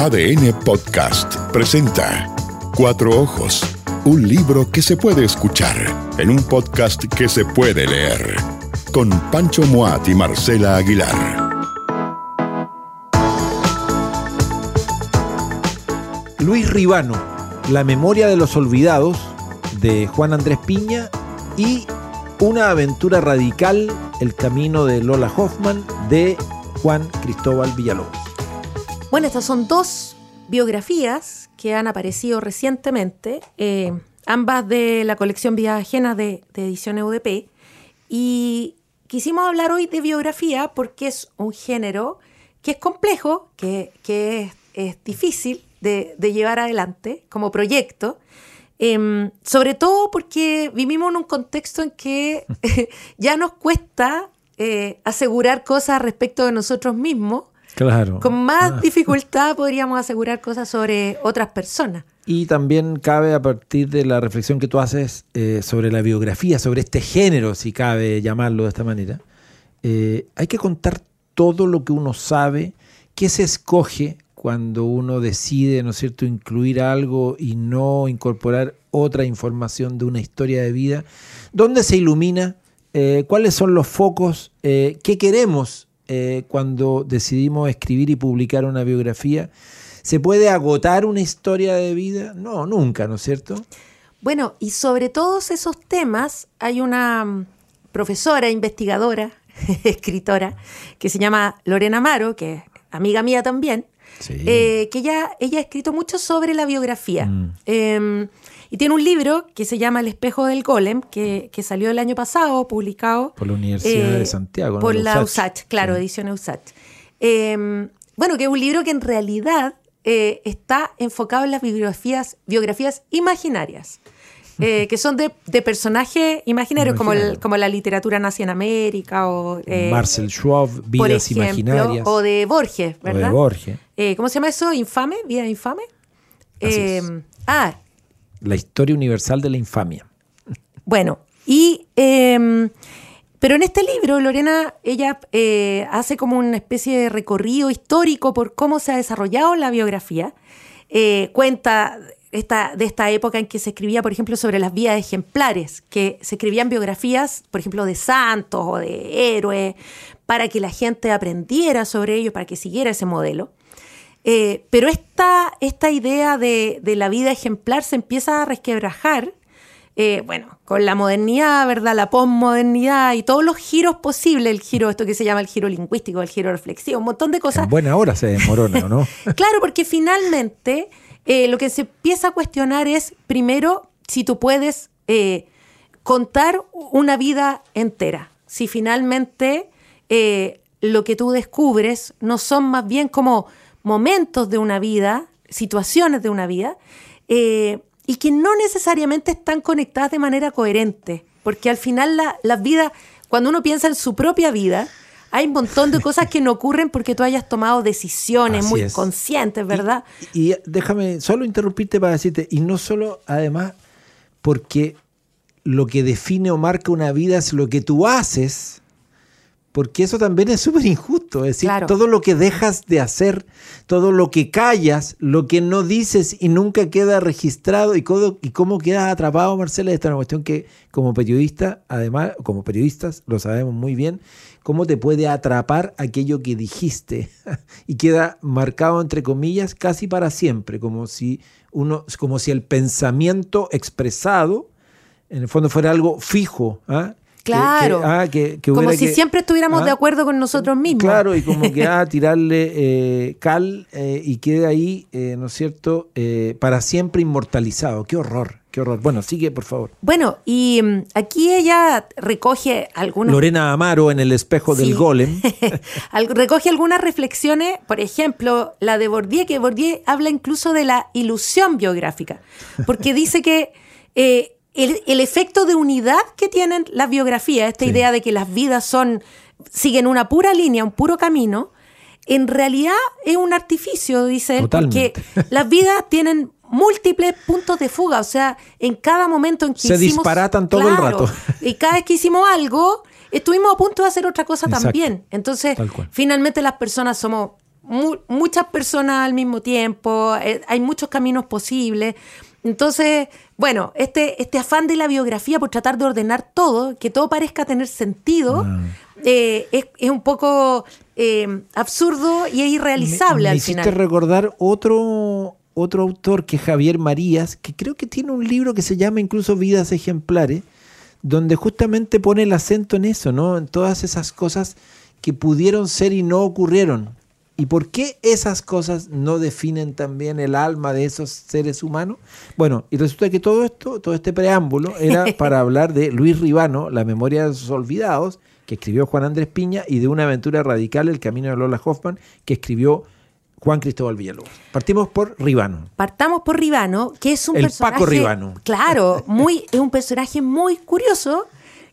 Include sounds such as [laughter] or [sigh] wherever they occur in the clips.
ADN Podcast presenta Cuatro Ojos, un libro que se puede escuchar en un podcast que se puede leer, con Pancho Moat y Marcela Aguilar. Luis Ribano, La memoria de los olvidados, de Juan Andrés Piña, y Una aventura radical, El camino de Lola Hoffman, de Juan Cristóbal Villalobos. Bueno, estas son dos biografías que han aparecido recientemente, eh, ambas de la colección Vidas Ajenas de, edición EUDP. Y quisimos hablar hoy de biografía porque es un género que es complejo, que, es, difícil de, llevar adelante como proyecto. Em, sobre todo porque vivimos en un contexto en que [laughs] ya nos cuesta eh, asegurar cosas respecto de nosotros mismos Claro. Con más ah. dificultad podríamos asegurar cosas sobre otras personas. Y también cabe a partir de la reflexión que tú haces eh, sobre la biografía, sobre este género, si cabe llamarlo de esta manera, eh, hay que contar todo lo que uno sabe, qué se escoge cuando uno decide, ¿no es cierto?, incluir algo y no incorporar otra información de una historia de vida, dónde se ilumina, eh, cuáles son los focos, qué queremos eh, cuando decidimos escribir y publicar una biografía? ¿Se puede agotar una historia de vida? No, nunca, ¿no es cierto? Bueno, y sobre todos esos temas hay una mm, profesora, investigadora, [laughs] escritora, que se llama Lorena Amaro, que es amiga mía también, eh, que ella, ella ha escrito mucho sobre la biografía. Mm. Em, y tiene un libro que se llama El espejo del golem, que, salió el año pasado, publicado. Por la Universidad de eh, Santiago. Por la USACH, claro, edición USACH. Em, bueno, que es un libro que en realidad eh, está enfocado en las biografías, biografías imaginarias. [laughs] Eh, que son de, personajes imaginarios, como, como la literatura nazi en América, o Marcel Schwab, Vidas Imaginarias. O de Borges, ¿verdad? O de Borges. ¿Cómo se llama eso? ¿Infame? ¿Vida infame? Em, ah, la historia universal de la infamia. Bueno, y... Em, pero en este libro, Lorena, ella eh, hace como una especie de recorrido histórico por cómo se ha desarrollado la biografía. Eh, cuenta esta, de esta época en que se escribía, por ejemplo, sobre las vías ejemplares, que se escribían biografías, por ejemplo, de santos o de héroes, para que la gente aprendiera sobre ello, para que siguiera ese modelo. Eh, pero esta, esta idea de, la vida ejemplar se empieza a resquebrajar, eh, bueno, con la modernidad, ¿verdad? La posmodernidad y todos los giros posibles, el giro, esto que se llama el giro lingüístico, el giro reflexivo, un montón de cosas. En buena hora se desmorona, ¿no? [laughs] claro, porque finalmente eh, lo que se empieza a cuestionar es, primero, si tú puedes contar una vida entera, si finalmente lo que tú descubres no son más bien como momentos de una vida, situaciones de una vida, eh, y que no necesariamente están conectadas de manera coherente, porque al final la, las vidas, cuando uno piensa en su propia vida, hay un montón de cosas que no ocurren porque tú hayas tomado decisiones muy conscientes, ¿verdad? Y, y, déjame solo interrumpirte para decirte, y no solo además porque lo que define o marca una vida es lo que tú haces, porque eso también es súper injusto. Es decir, todo lo que dejas de hacer, todo lo que callas, lo que no dices y nunca queda registrado y cómo, y cómo quedas atrapado, Marcela, esta es una cuestión que como periodista, además, como periodistas, lo sabemos muy bien, cómo te puede atrapar aquello que dijiste [laughs] y queda marcado, entre comillas, casi para siempre, como si, uno, como si el pensamiento expresado en el fondo fuera algo fijo. ¿ah? Claro. Ah, como si siempre estuviéramos de ah, acuerdo con nosotros mismos. Claro, y como que a [laughs] ah, tirarle eh, cal eh, y quede ahí, eh, ¿no es cierto?, para siempre inmortalizado. Qué horror, qué horror. Bueno, sigue, por favor. Bueno, y mm, aquí ella recoge algunas... Lorena Amaro en el espejo del golem. [laughs] recoge algunas reflexiones, por ejemplo, la de Bourdieu, que Bourdieu habla incluso de la ilusión biográfica, porque dice que el, efecto de unidad que tienen las biografías, esta idea de que las vidas son, siguen una pura línea, un puro camino, en realidad es un artificio, dice él, porque [laughs] las vidas tienen múltiples puntos de fuga, o sea, en cada momento en que se disparatan todo el rato. Y cada vez que hicimos algo, estuvimos a punto de hacer otra cosa también. Entonces, finalmente las personas somos muchas personas al mismo tiempo, eh, hay muchos caminos posibles. Entonces, bueno, este, este afán de la biografía por tratar de ordenar todo, que todo parezca tener sentido, ah. eh, es, un poco eh, absurdo y es irrealizable me, al hiciste recordar otro, otro autor que es Javier Marías, que creo que tiene un libro que se llama incluso Vidas Ejemplares, donde justamente pone el acento en eso, ¿no? En todas esas cosas que pudieron ser y no ocurrieron. ¿Y por qué esas cosas no definen también el alma de esos seres humanos? Bueno, y resulta que todo esto, todo este preámbulo era [laughs] para hablar de Luis Ribano, La memoria de los olvidados, que escribió Juan Andrés Piña, y de una aventura radical, El camino de Lola Hoffman, que escribió Juan Cristóbal Villalobos. Partimos por Ribano. Partamos por Ribano, que es un el personaje. Paco Ribano. Claro, muy, es un personaje muy curioso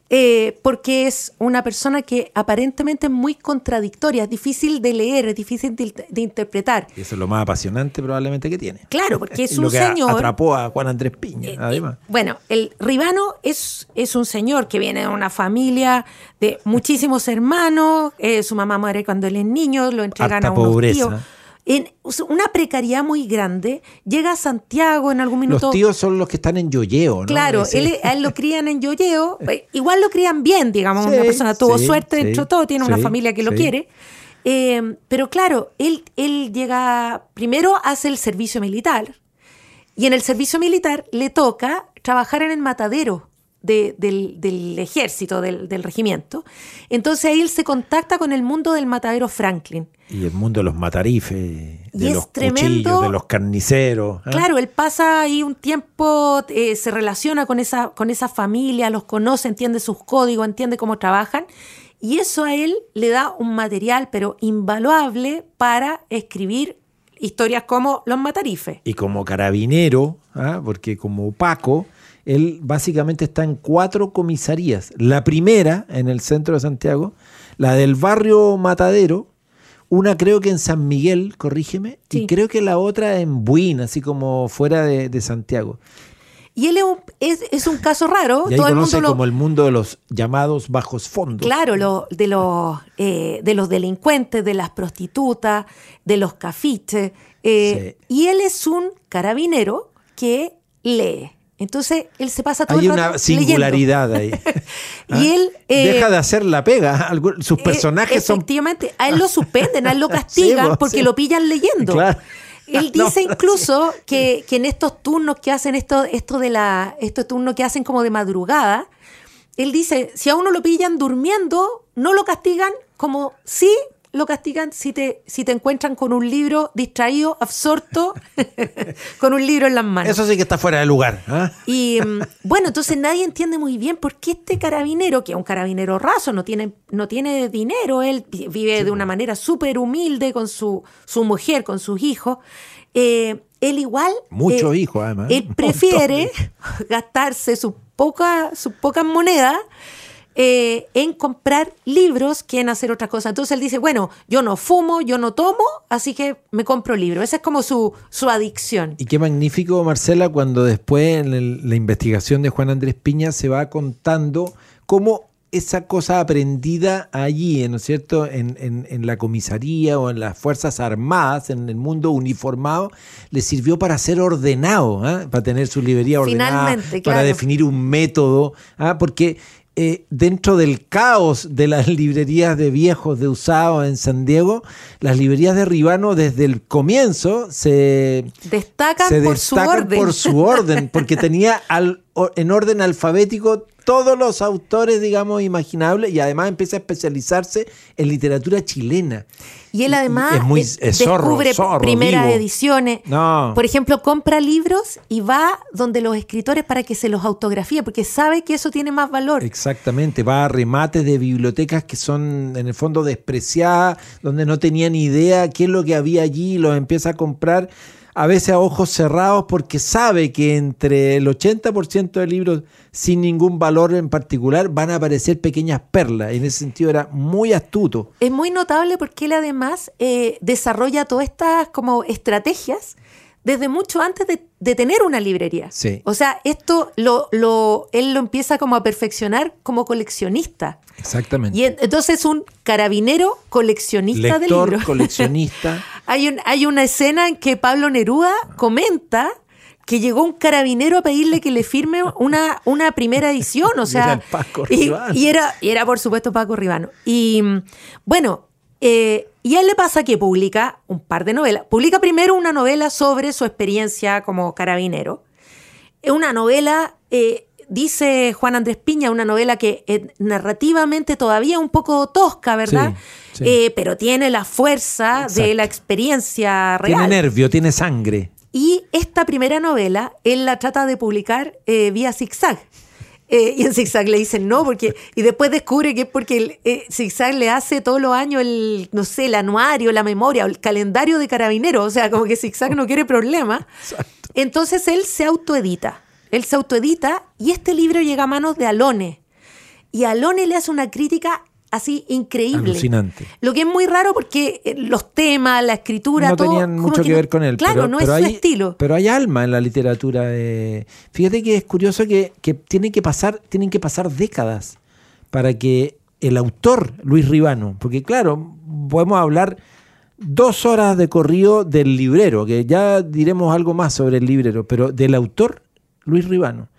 eh, porque es una persona que aparentemente es muy contradictoria, es difícil de leer, es difícil de, interpretar. Y eso es lo más apasionante probablemente que tiene. Claro, porque es [laughs] un que señor... atrapó a Juan Andrés Piña, eh, además. bueno, el Ribano es, es un señor que viene de una familia de muchísimos hermanos, eh, su mamá muere cuando él es niño, lo entregan a unos pobreza en una precariedad muy grande, llega a Santiago en algún minuto. Los tíos son los que están en Yoyeo, ¿no? Claro, él, a él lo crían en Yoyeo, [laughs] eh, igual lo crían bien, digamos, una persona tuvo suerte dentro de todo, tiene una familia que lo quiere. Eh, pero claro, él, él llega, primero hace el servicio militar, y en el servicio militar le toca trabajar en el matadero del, ejército, del, regimiento. Entonces ahí él se contacta con el mundo del matadero Franklin. Y el mundo de los matarifes, de los cuchillos, de los carniceros. ¿eh? Claro, él pasa ahí un tiempo, eh, se relaciona con esa, con esa familia, los conoce, entiende sus códigos, entiende cómo trabajan. Y eso a él le da un material, pero invaluable, para escribir historias como Los Matarifes. Y como carabinero, ¿ah? porque como Paco, él básicamente está en cuatro comisarías. La primera en el centro de Santiago, la del barrio Matadero, una creo que en San Miguel, corrígeme, y creo que la otra en Buin, así como fuera de, Santiago. Y él es un, caso raro. Y ahí conoce como el mundo de los llamados bajos fondos. Claro, lo, de, los, eh, de los delincuentes, de las prostitutas, de los cafiches. Eh, y él es un carabinero que lee. Entonces él se pasa todo Hay una singularidad ahí. [laughs] y él. Eh, Deja de hacer la pega. [laughs] Sus eh, personajes son. Efectivamente, a él lo suspenden, a él lo [laughs] castigan porque lo pillan leyendo. Él dice incluso que, en estos turnos que hacen, esto, esto de la, estos turnos que hacen como de madrugada, él dice, si a uno lo pillan durmiendo, no lo castigan como si lo castigan si te, si te encuentran con un libro distraído, absorto, [laughs] con un libro en las manos. Eso sí que está fuera de lugar. ¿ah? Y mm, bueno, entonces nadie entiende muy bien por qué este carabinero, que es un carabinero raso, no tiene, no tiene dinero, él vive de una manera súper humilde con su, su mujer, con sus hijos. Eh, él igual... Muchos eh, hijos, además. Él [laughs] prefiere [laughs] gastarse sus pocas su pocas monedas eh, en comprar libros que en hacer otra cosa. Entonces él dice, bueno, yo no fumo, yo no tomo, así que me compro libros. Esa es como su, su adicción. Y qué magnífico, Marcela, cuando después en la investigación de Juan Andrés Piña se va contando cómo esa cosa aprendida allí, ¿no es cierto?, en, en, la comisaría o en las Fuerzas Armadas, en el mundo uniformado, le sirvió para ser ordenado, ¿ah? para tener su librería ordenada, para definir un método, ¿ah? porque eh, dentro del caos de las librerías de viejos de usado en San Diego, las librerías de Ribano desde el comienzo se destacan, por, su orden. por su orden, porque [laughs] tenía al, en orden alfabético todos los autores, digamos, imaginables y además empieza a especializarse en literatura chilena. Y él además descubre primeras ediciones. Por ejemplo, compra libros y va donde los escritores para que se los autografíe, porque sabe que eso tiene más valor. Exactamente, va a remates de bibliotecas que son en el fondo despreciadas, donde no tenían idea qué es lo que había allí, y los empieza a comprar a veces a ojos cerrados porque sabe que entre el 80% de libros sin ningún valor en particular van a aparecer pequeñas perlas. En ese sentido era muy astuto. Es muy notable porque él además eh, desarrolla todas estas como estrategias desde mucho antes de, tener una librería. Sí. O sea, esto lo, lo, él lo empieza como a perfeccionar como coleccionista. Exactamente. Y entonces un carabinero coleccionista Lector, de libros. [laughs] coleccionista. Hay, un, hay una escena en que Pablo Neruda comenta que llegó un carabinero a pedirle que le firme una, una primera edición, o [laughs] sea, y, y, era, y era por supuesto Paco Ribano. Y bueno, eh, y a él le pasa que publica un par de novelas. Publica primero una novela sobre su experiencia como carabinero. Es una novela, eh, dice Juan Andrés Piña, una novela que es narrativamente todavía un poco tosca, ¿verdad? Eh, pero tiene la fuerza de la experiencia real. Tiene nervio, tiene sangre. Y esta primera novela, él la trata de publicar eh, vía zigzag. Eh, y en Zigzag le dicen no, porque. Y después descubre que es porque el, eh, Zigzag le hace todos los años el, no sé, el anuario, la memoria, el calendario de carabineros. O sea, como que Zigzag no quiere problema. Entonces él se autoedita. Él se autoedita y este libro llega a manos de Alone. Y Alone le hace una crítica así increíble. Alucinante. Lo que es muy raro porque eh, los temas, la escritura, no tenían mucho que, ver con él. Claro, no es su estilo. Pero hay alma en la literatura. Fíjate que es curioso que, tienen, que pasar, tienen que pasar décadas para que el autor, Luis Ribano, porque claro, podemos hablar dos horas de corrido del librero, que ya diremos algo más sobre el librero, pero del autor, Luis Ribano.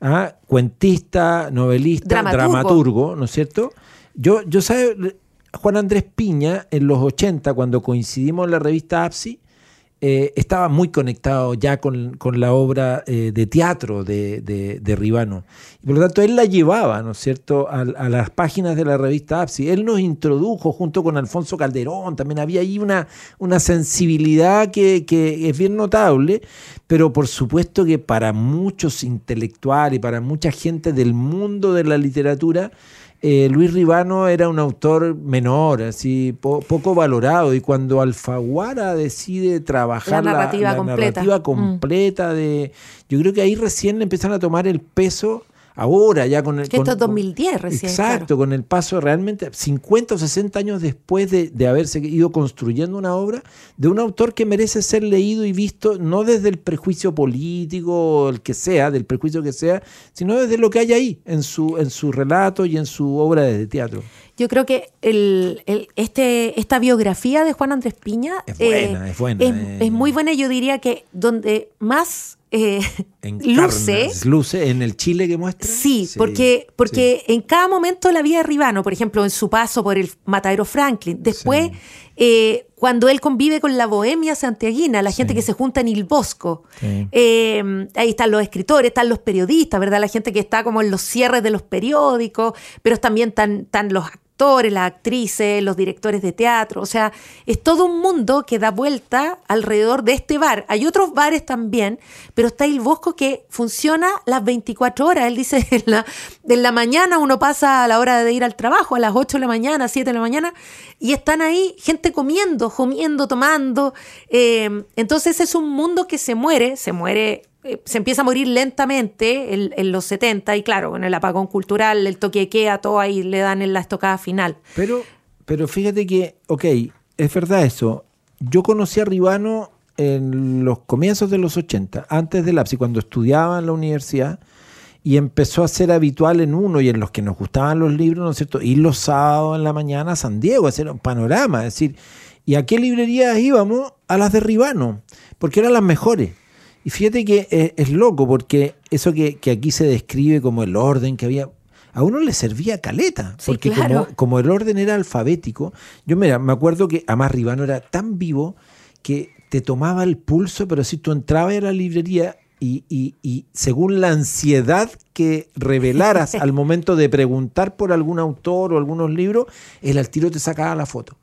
¿ah? cuentista, novelista, dramaturgo, ¿no es cierto? Yo, yo sabe, Juan Andrés Piña, en los 80, cuando coincidimos en la revista APSI, eh, estaba muy conectado ya con, la obra eh, de teatro de, de, Ribano. Y por lo tanto, él la llevaba, ¿no es cierto?, a, las páginas de la revista APSI. Él nos introdujo junto con Alfonso Calderón, también había ahí una, una sensibilidad que, que es bien notable, pero por supuesto que para muchos intelectuales, para mucha gente del mundo de la literatura, eh, Luis Ribano era un autor menor, así poco valorado, y cuando Alfaguara decide trabajar la narrativa completa, completa de, yo creo que ahí recién empiezan a tomar el peso ahora ya con el... esto es 2010 recién. Exacto, con el paso realmente 50 o 60 años después de, de, haberse ido construyendo una obra de un autor que merece ser leído y visto no desde el prejuicio político, el que sea, del prejuicio que sea, sino desde lo que hay ahí en su, en su relato y en su obra de teatro. Yo creo que el, este, esta biografía de Juan Andrés Piña es buena, eh, es, buena, es, eh. es muy buena. Yo diría que donde más eh, [laughs] luce. Luce en el Chile que muestra. Sí, porque, porque en cada momento la vida de Ribano, por ejemplo, en su paso por el matadero Franklin, después eh, cuando él convive con la bohemia santiaguina, la gente que se junta en Il Bosco, eh, ahí están los escritores, están los periodistas, ¿verdad? La gente que está como en los cierres de los periódicos, pero también están, están los las actrices, los directores de teatro, o sea, es todo un mundo que da vuelta alrededor de este bar. Hay otros bares también, pero está el Bosco que funciona las 24 horas. Él dice, [laughs] en la, en la mañana uno pasa a la hora de ir al trabajo, a las 8 de la mañana, 7 de la mañana, y están ahí gente comiendo, comiendo, tomando. Eh, entonces es un mundo que se muere, se muere eh, se empieza a morir lentamente en, los 70 y claro, en el apagón cultural, el toque todo ahí le dan en la estocada final. Pero, pero fíjate que, ok, es verdad eso. Yo conocí a Ribano en los comienzos de los 80, antes del APSI, cuando estudiaba en la universidad, y empezó a ser habitual en uno y en los que nos gustaban los libros, ¿no es cierto? Ir los sábados en la mañana a San Diego, hacer un panorama, es decir, ¿y a qué librerías íbamos? A las de Ribano, porque eran las mejores. Y fíjate que es, loco, porque eso que, aquí se describe como el orden que había, a uno le servía caleta, porque como, el orden era alfabético, yo mira, me acuerdo que Amar Ribano era tan vivo que te tomaba el pulso, pero si tú entrabas a la librería y, y, según la ansiedad que revelaras [laughs] al momento de preguntar por algún autor o algunos libros, el al tiro te sacaba la foto.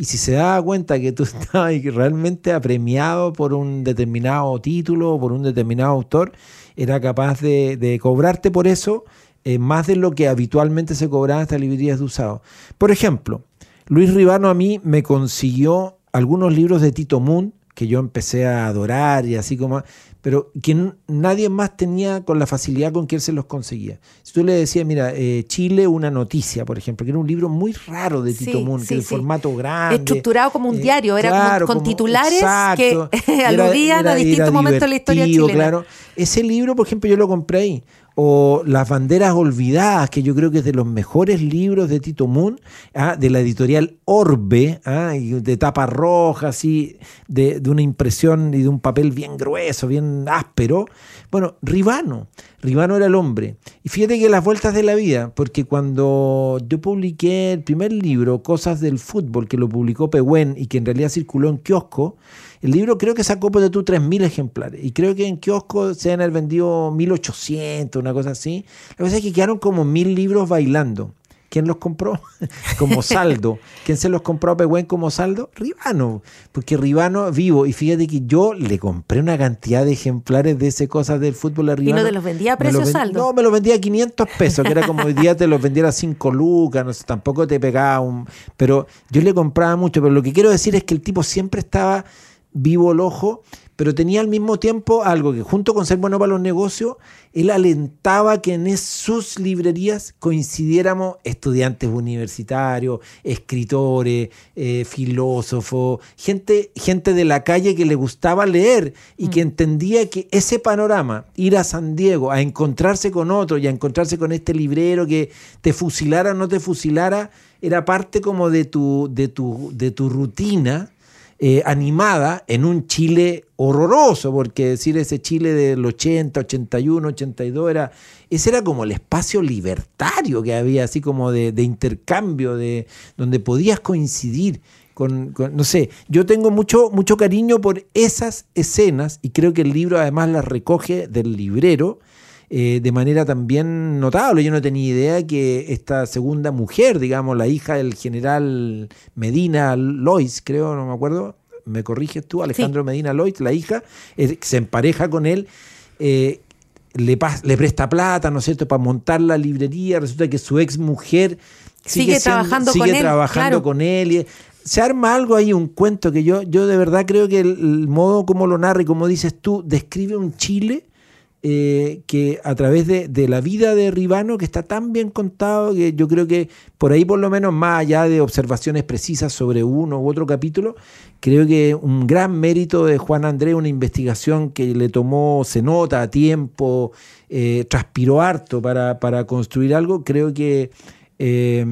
Y si se daba cuenta que tú [laughs] estabas realmente apremiado por un determinado título o por un determinado autor, era capaz de, cobrarte por eso eh, más de lo que habitualmente se cobraba hasta librerías de usado. Por ejemplo, Luis Ribano a mí me consiguió algunos libros de Tito Moon que yo empecé a adorar y así como pero que nadie más tenía con la facilidad con que él se los conseguía. Si tú le decías, mira, eh, Chile, una noticia, por ejemplo, que era un libro muy raro de Tito Moon, que el formato grande. Estructurado como un eh, diario, era como con titulares que [laughs] aludían a distintos momentos de la historia chilena. Claro. Ese libro, por ejemplo, yo lo compré ahí. O Las banderas olvidadas, que yo creo que es de los mejores libros de Tito Moon, ¿ah? de la editorial Orbe, ¿ah? de tapa roja, así, de, de, una impresión y de un papel bien grueso, bien áspero. Bueno, Ribano, Ribano era el hombre. Y fíjate que las vueltas de la vida, porque cuando yo publiqué el primer libro, Cosas del Fútbol, que lo publicó Pehuen y que en realidad circuló en kiosco, el libro creo que sacó por de tú 3.000 ejemplares. Y creo que en kiosco se han vendido 1.800, una cosa así. La cosa es que quedaron como 1.000 libros bailando. ¿Quién los compró? [laughs] como [laughs] saldo. ¿Quién se los compró a Pehuen como saldo? Ribano. Porque Ribano vivo. Y fíjate que yo le compré una cantidad de ejemplares de ese cosas del fútbol a Ribano. ¿Y no te los vendía a precio saldo? No, me los vendía a 500 pesos, que era como hoy día te los vendiera a 5 lucas, no sé, tampoco te pegaba un... Pero yo le compraba mucho. Pero lo que quiero decir es que el tipo siempre estaba vivo el ojo, pero tenía al mismo tiempo algo que junto con ser bueno para los negocios, él alentaba que en sus librerías coincidiéramos estudiantes universitarios, escritores, eh, filósofos, gente, gente de la calle que le gustaba leer y que mm. entendía que ese panorama, ir a San Diego a encontrarse con otro y a encontrarse con este librero que te fusilara o no te fusilara, era parte como de tu, de tu, de tu rutina eh, animada en un Chile horroroso, porque decir ese Chile del 80, 81, 82 era, ese era como el espacio libertario que había, así como de, intercambio, de donde podías coincidir. Con, no sé, yo tengo mucho, mucho cariño por esas escenas y creo que el libro además las recoge del librero eh, de manera también notable. Yo no tenía idea que esta segunda mujer, digamos, la hija del general Medina Lois, creo, no me acuerdo, me corriges tú, Alejandro Medina Lois, la hija, eh, se empareja con él. Eh, le, le, presta plata, ¿no es cierto?, para montar la librería. Resulta que su ex mujer sigue, trabajando, con, él, trabajando con él. se arma algo ahí, un cuento que yo, yo de verdad creo que el modo como lo narra y como dices tú, describe un Chile eh, que a través de, la vida de Ribano, que está tan bien contado, que yo creo que por ahí por lo menos más allá de observaciones precisas sobre uno u otro capítulo, creo que un gran mérito de Juan Andrés, una investigación que le tomó, se nota tiempo, eh, transpiró harto para, para construir algo, creo que... Eh,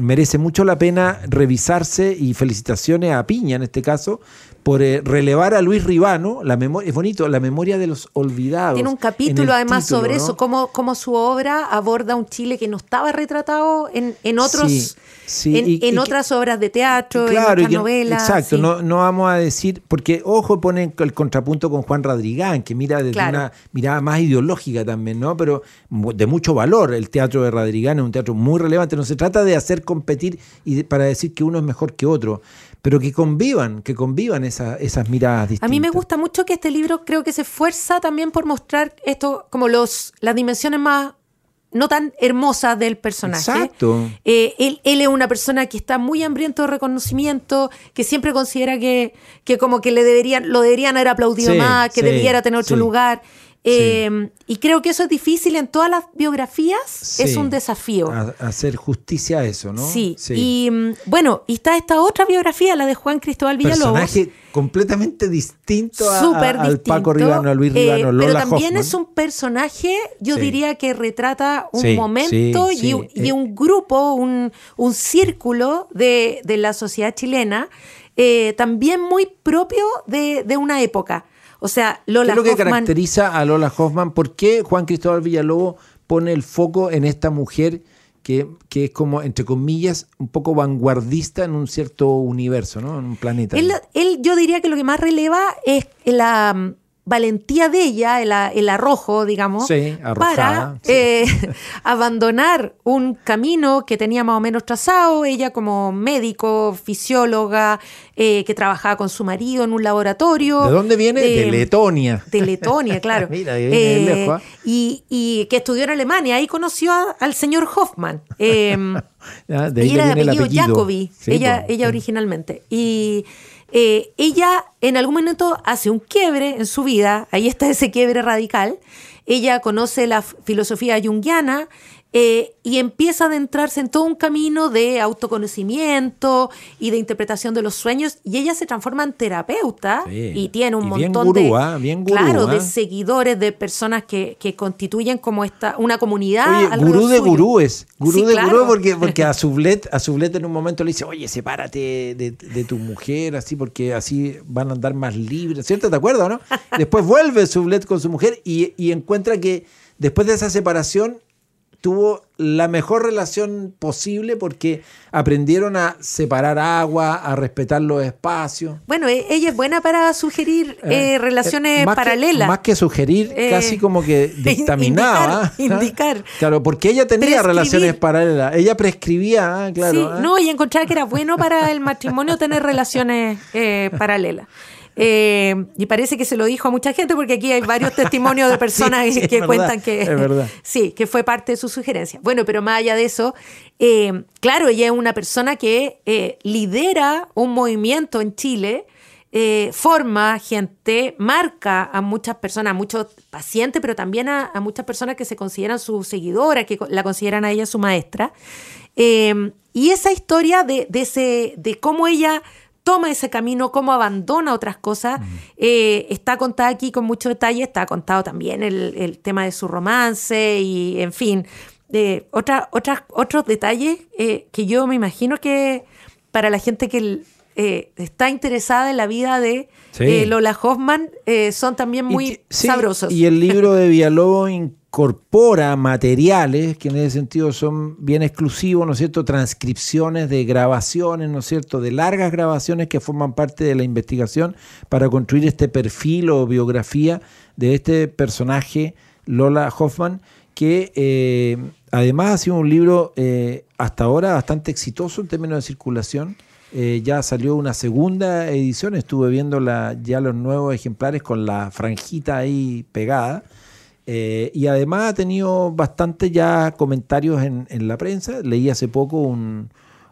merece mucho la pena revisarse y felicitaciones a Piña en este caso por eh, relevar a Luis Ribano, la memoria, es bonito, la memoria de los olvidados. Tiene un capítulo además sobre eso, cómo, cómo, su obra aborda un Chile que no estaba retratado en, en otros... en, otras obras de teatro, en otras novelas. Exacto, no, no vamos a decir, porque ojo ponen el contrapunto con Juan Radrigán, que mira desde una mirada más ideológica también, ¿no? Pero de mucho valor. El teatro de Radrigán es un teatro muy relevante. No se trata de hacer competir y para decir que uno es mejor que otro pero que convivan, que convivan esas miradas distintas. A mí me gusta mucho que este libro creo que se esfuerza también por mostrar esto como los, las dimensiones más no tan hermosas del personaje. Exacto. Eh, él, él, es una persona que está muy hambriento de reconocimiento, que siempre considera que, que como que le deberían, lo deberían haber aplaudido más, que debiera tener otro lugar. Em, y creo que eso es difícil en todas las biografías, es un desafío. hacer justicia a eso, ¿no? Sí. Y mm, bueno, y está esta otra biografía, la de Juan Cristóbal Villalobos. Personaje completamente distinto a, al Paco Ribano, a Luis eh, Ribano, Pero también es un personaje, yo diría que retrata un momento y, y, un grupo, un, un círculo de, de, la sociedad chilena, eh, también muy propio de, de una época. O sea, Lola ¿Qué es lo que caracteriza a Lola Hoffman? ¿Por qué Juan Cristóbal Villalobos pone el foco en esta mujer que, que, es como, entre comillas, un poco vanguardista en un cierto universo, ¿no? En un planeta. Él, él yo diría que lo que más releva es la valentía de ella, el, arrojo, digamos, para eh, [laughs] abandonar un camino que tenía más o menos trazado, ella como médico, fisióloga, eh, que trabajaba con su marido en un laboratorio. ¿De dónde viene? de Letonia. De Letonia, claro. [laughs] Mira, eh, ¿ah? y, que estudió en Alemania. Ahí conoció al señor Hoffman. [laughs] Em, y era de apellido, Jacobi, ella, ella originalmente. Y eh, ella en algún momento hace un quiebre en su vida, ahí está ese quiebre radical, ella conoce la filosofía junguiana, eh, y empieza a adentrarse en todo un camino de autoconocimiento y de interpretación de los sueños y ella se transforma en terapeuta Sí. y tiene un Y bien montón gurú, de ¿ah? Bien gurú, claro ¿ah? de seguidores de personas que, que constituyen como esta una comunidad Oye, gurú de suyo. gurúes, gurú Sí, de claro. gurú porque, porque a [laughs] Sublet, a Sublet en un momento le dice, oye, sepárate de, de tu mujer, así, porque así van a andar más libres, ¿cierto? ¿Te acuerdas, no? [laughs] Después vuelve Sublet con su mujer y, y encuentra que después de esa separación tuvo la mejor relación posible porque aprendieron a separar agua, a respetar los espacios. bueno e- ella es buena para sugerir eh, Eh, relaciones eh, que- paralelas más que sugerir, Eh, casi como que [laughs] dictaminaba. indicar, ¿ah? indicar. Claro, porque ella tenía Prescribir. relaciones paralelas. Ella prescribía, ah, claro. Sí, ah. no, y encontrar que era bueno para el matrimonio tener relaciones eh, paralelas. Eh, y parece que se lo dijo a mucha gente porque aquí hay varios [laughs] testimonios de personas Sí, sí, que verdad, cuentan que [laughs] sí, que fue parte de su sugerencia. Bueno, pero más allá de eso, eh, claro, ella es una persona que eh, lidera un movimiento en Chile, forma gente, marca a muchas personas, a muchos pacientes, pero también a, a muchas personas que se consideran sus seguidoras, que la consideran a ella su maestra. Y esa historia de, de ese, de cómo ella toma ese camino, cómo abandona otras cosas, eh, está contada aquí con mucho detalle, está contado también el, el tema de su romance y, en fin, de otra, otras, otros detalles eh, que yo me imagino que para la gente que eh, está interesada en la vida de Sí. Lola Hoffman son también muy sí, sabrosos. Y el libro de [laughs] Villalobos incorpora materiales que en ese sentido son bien exclusivos, ¿no es cierto? Transcripciones de grabaciones, ¿no es cierto? De largas grabaciones que forman parte de la investigación para construir este perfil o biografía de este personaje, Lola Hoffman, que eh, además ha sido un libro eh, hasta ahora bastante exitoso en términos de circulación. Eh, ya salió una segunda edición, estuve viendo la, ya los nuevos ejemplares con la franjita ahí pegada. Eh, y además ha tenido bastante ya comentarios en, en la prensa. Leí hace poco un,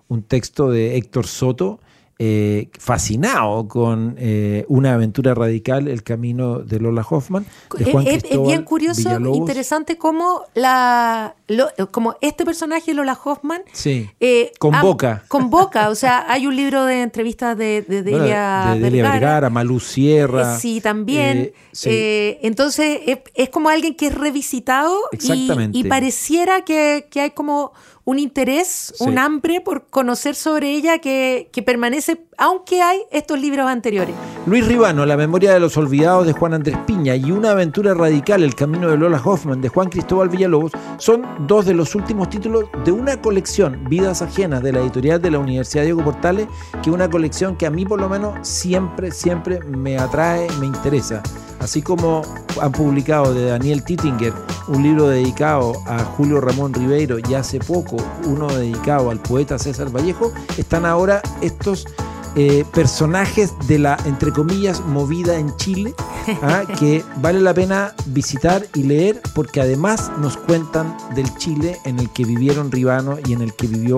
un texto de Héctor Soto, eh, fascinado con eh, una aventura radical, El camino de Lola Hoffman. De Juan es, bien curioso, Villalobos. interesante cómo la lo- como este personaje Lola Hoffman Sí. eh, Convoca. am- convoca, o sea, hay un libro de entrevistas de, de Bueno, Delia, de Delia Vergara. Vergara, Malú Sierra. Eh, Sí, también. Eh, sí. Eh, entonces, es, es como alguien que es revisitado y, y pareciera que, que hay como un interés, Sí. un hambre por conocer sobre ella que, que permanece, aunque hay estos libros anteriores. Luis Ribano, La memoria de los olvidados de Juan Andrés Piña y Una aventura radical, El camino de Lola Hoffman de Juan Cristóbal Villalobos son dos de los últimos títulos de una colección, Vidas Ajenas, de la editorial de la Universidad Diego Portales, que es una colección que a mí por lo menos siempre, siempre me atrae, me interesa. Así como han publicado de Daniel Tittinger un libro dedicado a Julio Ramón Ribeiro y hace poco uno dedicado al poeta César Vallejo, están ahora estos eh, personajes de la, entre comillas, movida en Chile, [laughs] ¿ah? que vale la pena visitar y leer porque además nos cuentan del Chile en el que vivieron Ribano y en el que vivió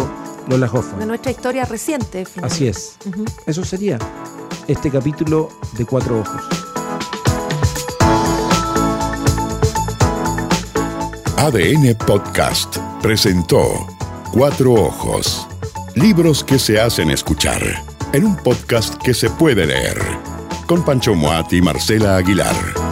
Lola De Hoffman. nuestra historia reciente. finalmente. Así es. Eso sería este capítulo de Cuatro Ojos. ADN Podcast presentó Cuatro Ojos. Libros que se hacen escuchar en un podcast que se puede leer. Con Pancho Moat y Marcela Aguilar.